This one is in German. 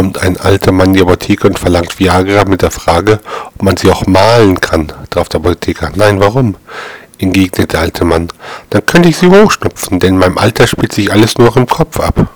kommt ein alter Mann in die Apotheke und verlangt Viagra mit der Frage, ob man sie auch malen kann. drauf der Apotheker, nein, warum? entgegnet der alte Mann. Dann könnte ich sie hochschnupfen, denn in meinem Alter spielt sich alles nur noch im Kopf ab.